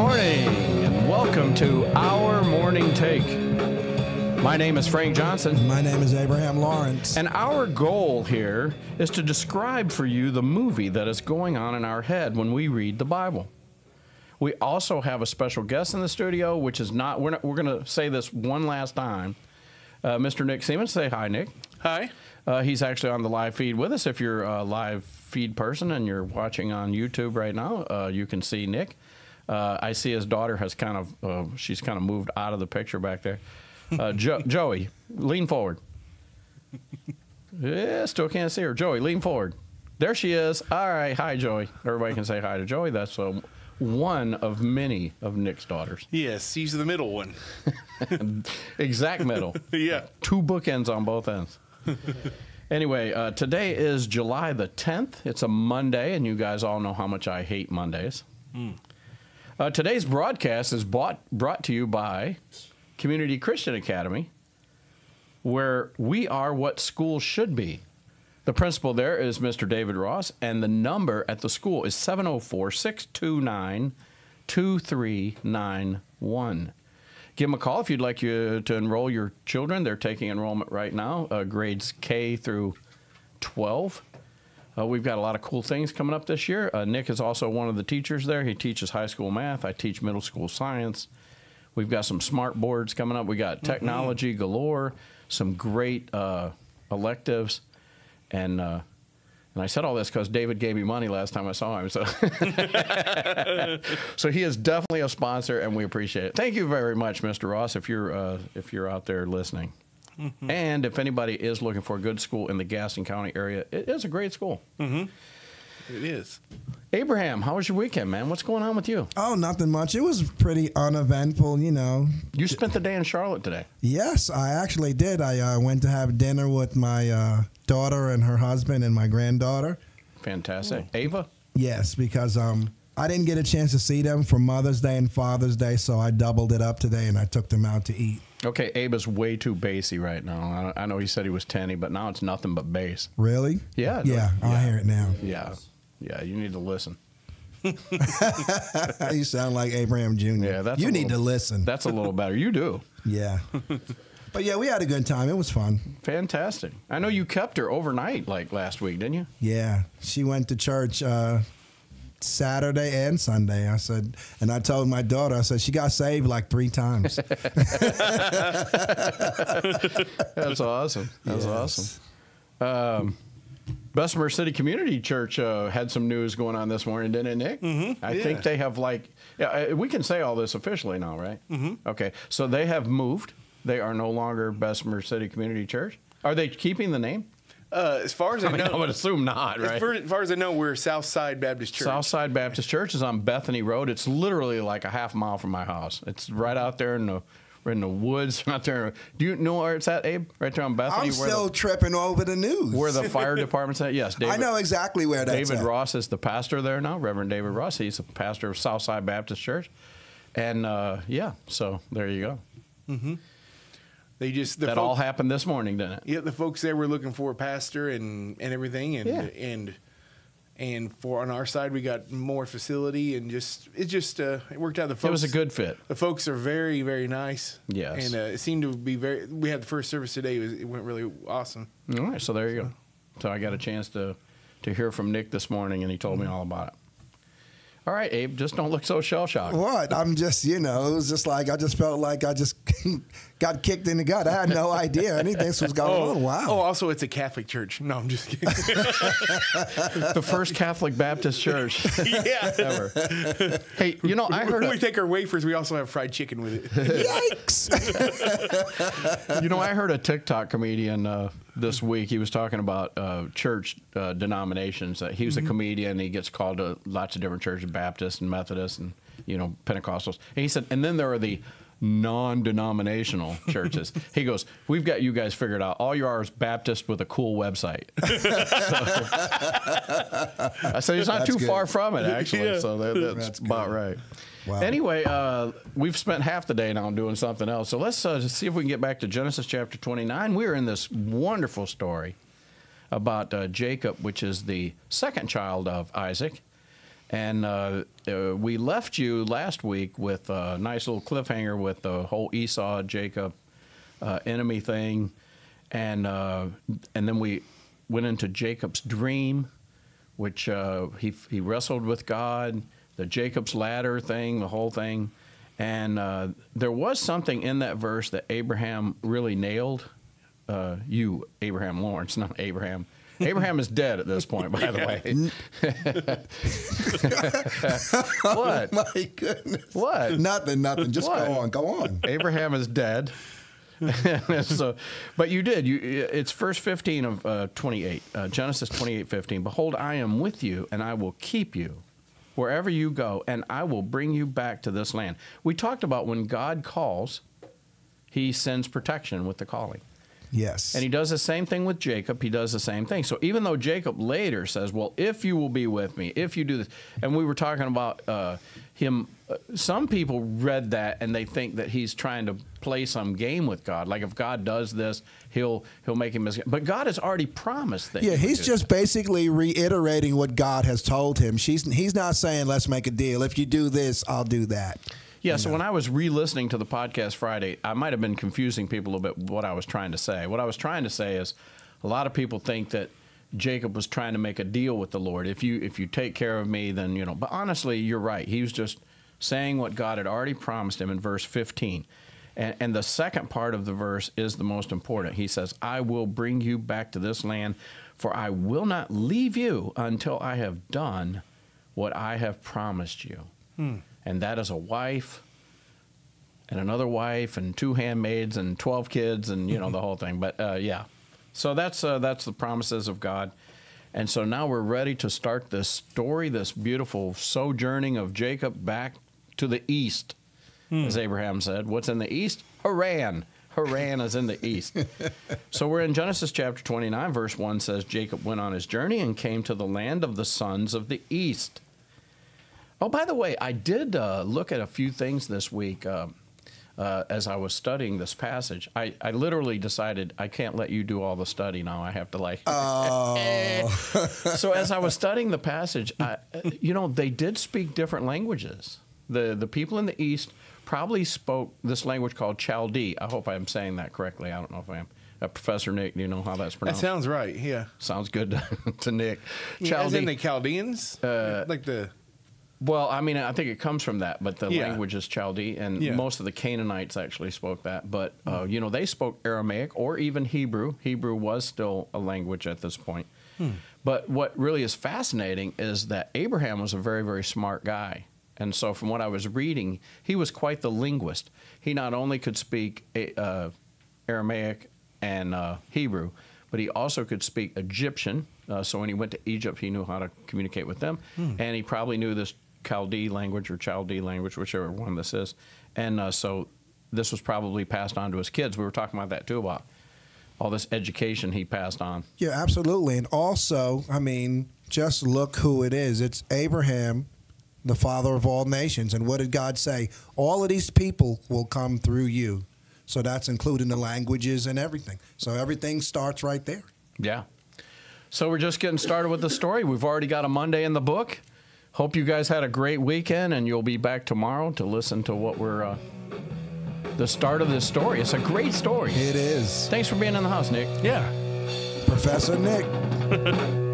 morning, and welcome to our morning take. My name is Frank Johnson, My name is Abraham Lawrence. and our goal here is to describe for you the movie that is going on in our head when we read the Bible. We also have a special guest in the studio, which is not, we're, not, we're going to say this one last time. Uh, Mr. Nick Siemens, say hi, Nick. Hi. Uh, he's actually on the live feed with us. If you're a live feed person and you're watching on YouTube right now, uh, you can see Nick. Uh, I see his daughter has kind of uh, she's kind of moved out of the picture back there. Uh, jo- Joey, lean forward. Yeah, still can't see her. Joey, lean forward. There she is. All right, hi Joey. Everybody can say hi to Joey. That's uh, one of many of Nick's daughters. Yes, he's the middle one. Exact middle. Yeah. two bookends on both ends. anyway, uh, today is July the 10th. It's a Monday, and you guys all know how much I hate Mondays. Uh, today's broadcast is bought, brought to you by Community Christian Academy, where we are what schools should be. The principal there is Mr. David Ross, and the number at the school is 704 629 2391. Give them a call if you'd like you to enroll your children. They're taking enrollment right now, uh, grades K through 12. Uh, we've got a lot of cool things coming up this year. Uh, Nick is also one of the teachers there. He teaches high school math. I teach middle school science. We've got some smart boards coming up. We got technology galore, some great uh, electives, and uh, and I said all this because David gave me money last time I saw him. So so he is definitely a sponsor, and we appreciate it. Thank you very much, Mr. Ross, if you're uh, if you're out there listening. And if anybody is looking for a good school in the Gaston County area, it is a great school. It is. Abraham, how was your weekend, man? What's going on with you? oh, nothing much. It was pretty uneventful, you know. You spent the day in Charlotte today. Yes, I actually did. I uh, went to have dinner with my uh, daughter and her husband and my granddaughter. Fantastic. Ava? Yes, because um, I didn't get a chance to see them for Mother's Day and Father's Day, so I doubled it up today and I took them out to eat. Okay, Abe is way too bassy right now. I, I know he said he was 10 but now it's nothing but bass. Really? Yeah. Yeah, I Yeah. hear it now. Yeah. Yeah, you need to listen. you sound like Abraham Jr. Yeah, that's you need little- to listen. That's a little better. You do. yeah. but yeah, we had a good time. It was fun. Fantastic. I know you kept her overnight like last week, didn't you? Yeah, she went to church uh, Saturday and Sunday. I said, and I told my daughter, I said she got saved like three times. That's awesome. That's Yes. awesome. Um, Bessemer City Community Church uh, had some news going on this morning, didn't it, Nick? Mm-hmm. I think they have like, yeah, uh, we can say all this officially now, right? Mm-hmm. Okay, so they have moved. They are no longer Bessemer City Community Church. Are they keeping the name? Uh, as far as I, I mean, I would assume not, as, right? far, as far as I know, we're Southside Baptist Church. Southside Baptist Church is on Bethany Road. It's literally like a half mile from my house. It's right out there in the in the woods. Out there. Do you know where it's at, Abe? Right there on Bethany. I'm still the, tripping over the news. where the fire department's at. Yes, David. I know exactly where that's at. David at. Ross is the pastor there now. Reverend David Ross. He's the pastor of Southside Baptist Church. And uh, yeah, so there you go. They just the that folk- all happened this morning, didn't it? Yeah, the folks there were looking for a pastor and and everything, and Yeah. and and for on our side we got more facility and just it just uh, it worked out. The folks, It was a good fit. The folks are very very nice. Yes. and uh, it seemed to be very. We had the first service today. It, was, it went really awesome. All right, so there you go. So I got a chance to to hear from Nick this morning, and he told me all about it. All right, Abe, just don't look so shell shocked. What? I'm just, you know, it was just like I just felt like I just got kicked in the gut. I had no idea anything was going on. Wow. Oh, also it's a Catholic church. No, I'm just kidding. the first Catholic Baptist church yeah. ever. Hey, you know, I heard when a, we take our wafers, we also have fried chicken with it. Yikes. you know I heard a TikTok comedian uh, this week. He was talking about uh, church uh, denominations. Uh, he was a comedian. He gets called to lots of different churches, Baptist and Methodist, and you know Pentecostals. And he said, and then there are the non-denominational churches. he goes, "We've got you guys figured out. All you are is Baptist with a cool website." I said he's not That's too good. far from it, actually. Yeah. So that, that's, That's about good. right. Wow. Anyway, uh, we've spent half the day now doing something else. So let's uh, see if we can get back to Genesis chapter 29. We're in this wonderful story about uh, Jacob, which is the second child of Isaac. And uh, uh, we left you last week with a nice little cliffhanger with the whole Esau Jacob uh, enemy thing, and uh, and then we went into Jacob's dream, which uh, he he wrestled with God, the Jacob's ladder thing, the whole thing, and uh, there was something in that verse that Abraham really nailed. You, Abraham Lawrence, not Abraham. Abraham is dead at this point, by the way. what? My goodness. What? Nothing, nothing. Just What? go on, go on. Abraham is dead. so, but you did. You, it's verse 15 of uh, 28, uh, Genesis 28, 15. Behold, I am with you, and I will keep you wherever you go, and I will bring you back to this land. We talked about when God calls, he sends protection with the calling. Yes. And he does the same thing with Jacob. He does the same thing. So even though Jacob later says, "Well, if you will be with me, if you do this," and we were talking about uh, him, uh, some people read that and they think that he's trying to play some game with God. Like if God does this, he'll he'll make him. Mis- but God has already promised that. yeah, he he's just basically reiterating what God has told him. She's he's not saying let's make a deal. If you do this, I'll do that. Yeah, so when I was re-listening to the podcast Friday, I might have been confusing people a little bit what I was trying to say. What I was trying to say is a lot of people think that Jacob was trying to make a deal with the Lord. If you if you take care of me, then you know. But honestly, you're right. He was just saying what God had already promised him in verse 15. And, and the second part of the verse is the most important. He says, I will bring you back to this land, for I will not leave you until I have done what I have promised you. Hmm. And that is a wife and another wife and two handmaids and 12 kids and, you know, the whole thing. But uh, yeah. So that's, uh, that's the promises of God. And so now we're ready to start this story, this beautiful sojourning of Jacob back to the east, as Abraham said. What's in the east? Haran. Haran is in the east. so we're in Genesis chapter 29, verse 1 says, Jacob went on his journey and came to the land of the sons of the east. Oh, by the way, I did uh, look at a few things this week uh, uh, as I was studying this passage. I, I literally decided I can't let you do all the study now. I have to like. Oh. so as I was studying the passage, I, you know, they did speak different languages. The the people in the east probably spoke this language called Chaldee. I hope I'm saying that correctly. I don't know if I am. Uh, Professor Nick, do you know how that's That pronounced? sounds right. Yeah. Sounds good to, to Nick. Yeah, As in the Chaldeans, Uh, like the Well, I mean, I think it comes from that, but the Yeah. language is Chaldee, and Yeah. most of the Canaanites actually spoke that. But uh, you know, they spoke Aramaic or even Hebrew. Hebrew was still a language at this point. But what really is fascinating is that Abraham was a very, very smart guy. And so, from what I was reading, he was quite the linguist. He not only could speak uh, Aramaic and uh, Hebrew, but he also could speak Egyptian. Uh, so when he went to Egypt, he knew how to communicate with them, and he probably knew this Chaldee language or Chaldee language, whichever one this is. And uh, so this was probably passed on to his kids. We were talking about that too about all this education he passed on. Yeah, absolutely. And also, I mean, just look who it is. It's Abraham, the father of all nations. And what did God say? All of these people will come through you. So that's including the languages and everything. So everything starts right there. Yeah. So we're just getting started with the story. We've already got a Monday in the book. Hope you guys had a great weekend, and you'll be back tomorrow to listen to what we're uh, the start of this story. It's a great story. It is. Thanks for being in the house, Nick. yeah. Professor Nick.